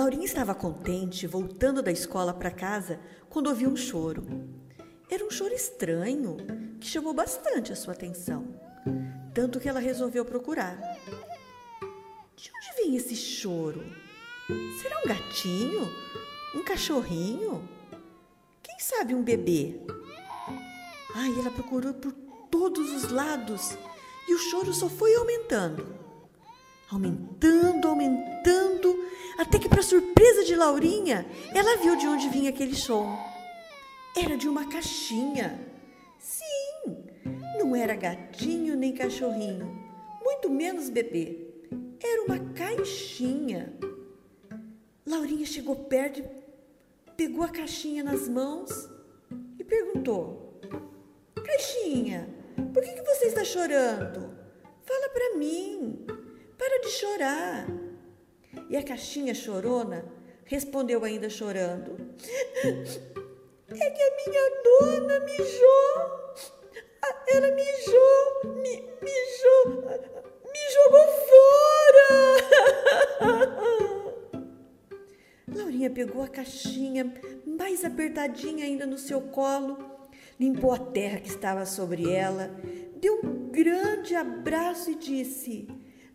Laurinha estava contente, voltando da escola para casa, quando ouviu um choro. Era um choro estranho, que chamou bastante a sua atenção, tanto que ela resolveu procurar. De onde vem esse choro? Será um gatinho? Um cachorrinho? Quem sabe um bebê? Ai, ela procurou por todos os lados e o choro só foi aumentando. Aumentando, aumentando, até que, para surpresa de Laurinha, ela viu de onde vinha aquele som. Era de uma caixinha. Sim, não era gatinho nem cachorrinho, muito menos bebê. Era uma caixinha. Laurinha chegou perto, pegou a caixinha nas mãos e perguntou: Caixinha, por que, que você está chorando? Fala para mim. Para de chorar. E a caixinha chorona respondeu ainda chorando: É que a minha dona mijou. Ela mijou, me, mijou, me jogou fora. Laurinha pegou a caixinha mais apertadinha ainda no seu colo, limpou a terra que estava sobre ela, deu um grande abraço e disse: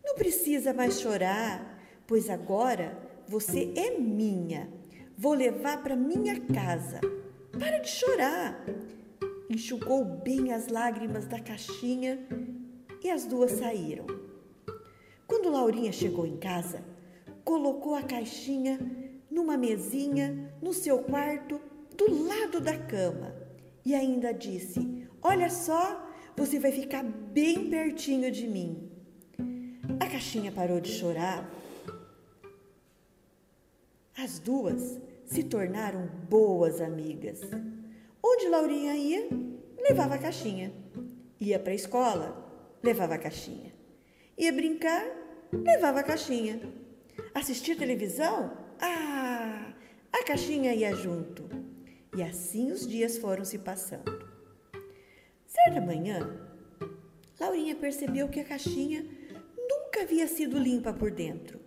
Não precisa mais chorar, pois agora você é minha. Vou levar para minha casa. Para de chorar. Enxugou bem as lágrimas da caixinha e as duas saíram. Quando Laurinha chegou em casa, colocou a caixinha numa mesinha no seu quarto, do lado da cama, e ainda disse: Olha só, você vai ficar bem pertinho de mim. A caixinha parou de chorar. As duas se tornaram boas amigas. Onde Laurinha ia, levava a caixinha. Ia para a escola, levava a caixinha. Ia brincar, levava a caixinha. Assistir televisão? Ah, a caixinha ia junto. E assim os dias foram se passando. Certa manhã, Laurinha percebeu que a caixinha nunca havia sido limpa por dentro.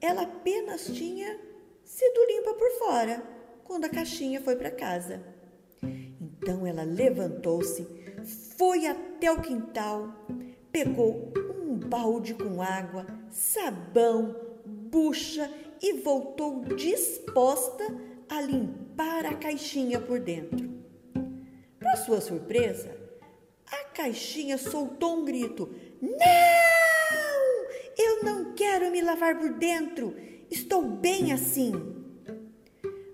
Ela apenas tinha sido limpa por fora quando a caixinha foi para casa. Então ela levantou-se, foi até o quintal, pegou um balde com água, sabão, bucha e voltou disposta a limpar a caixinha por dentro. Para sua surpresa, a caixinha soltou um grito: Não! Eu não quero me lavar por dentro! Estou bem assim.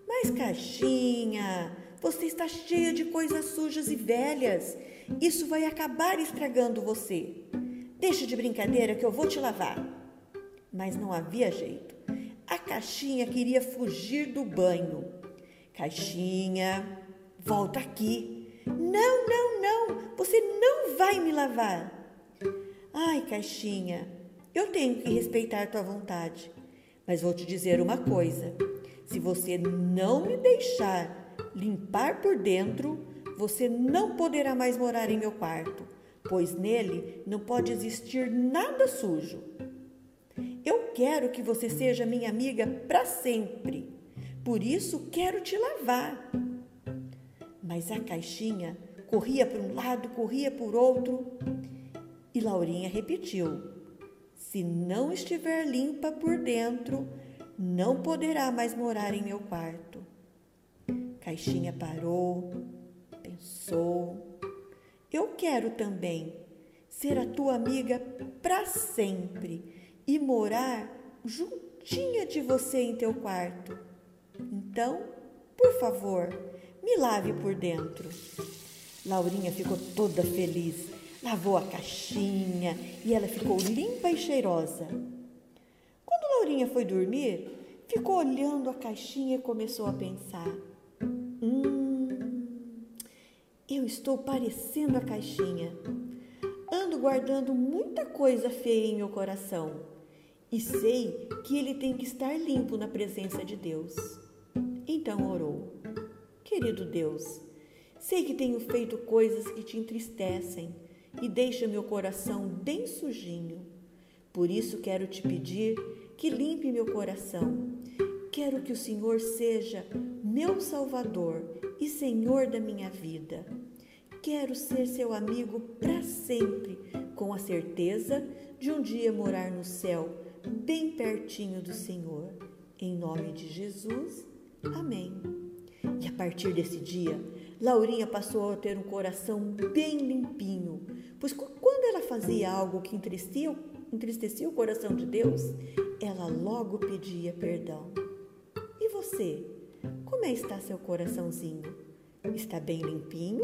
Mas, caixinha, você está cheia de coisas sujas e velhas. Isso vai acabar estragando você. Deixa de brincadeira que eu vou te lavar. Mas não havia jeito. A caixinha queria fugir do banho. Caixinha, volta aqui. Não, não, não. Você não vai me lavar. Ai, caixinha, eu tenho que respeitar tua vontade. Mas vou te dizer uma coisa: se você não me deixar limpar por dentro, você não poderá mais morar em meu quarto, pois nele não pode existir nada sujo. Eu quero que você seja minha amiga para sempre, por isso quero te lavar. Mas a caixinha corria para um lado, corria por outro, e Laurinha repetiu: se não estiver limpa por dentro, não poderá mais morar em meu quarto. Caixinha parou, pensou. Eu quero também ser a tua amiga para sempre e morar juntinha de você em teu quarto. Então, por favor, me lave por dentro. Laurinha ficou toda feliz lavou a caixinha e ela ficou limpa e cheirosa. Quando Laurinha foi dormir, ficou olhando a caixinha e começou a pensar: Hum, eu estou parecendo a caixinha. Ando guardando muita coisa feia em meu coração e sei que ele tem que estar limpo na presença de Deus. Então orou: Querido Deus, sei que tenho feito coisas que te entristecem e deixa meu coração bem sujinho. Por isso quero te pedir que limpe meu coração Quero que o Senhor seja meu Salvador e Senhor da minha vida. Quero ser seu amigo para sempre, com a certeza de um dia morar no céu, bem pertinho do Senhor. Em nome de Jesus, amém. E a partir desse dia, Laurinha passou a ter um coração bem limpinho, pois quando ela fazia algo que entristecia, entristecia o coração de Deus, ela logo pedia perdão. E você? Como é está seu coraçãozinho? Está bem limpinho?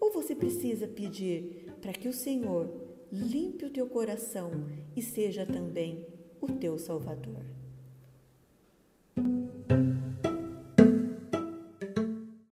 Ou você precisa pedir para que o Senhor limpe o teu coração e seja também o teu Salvador?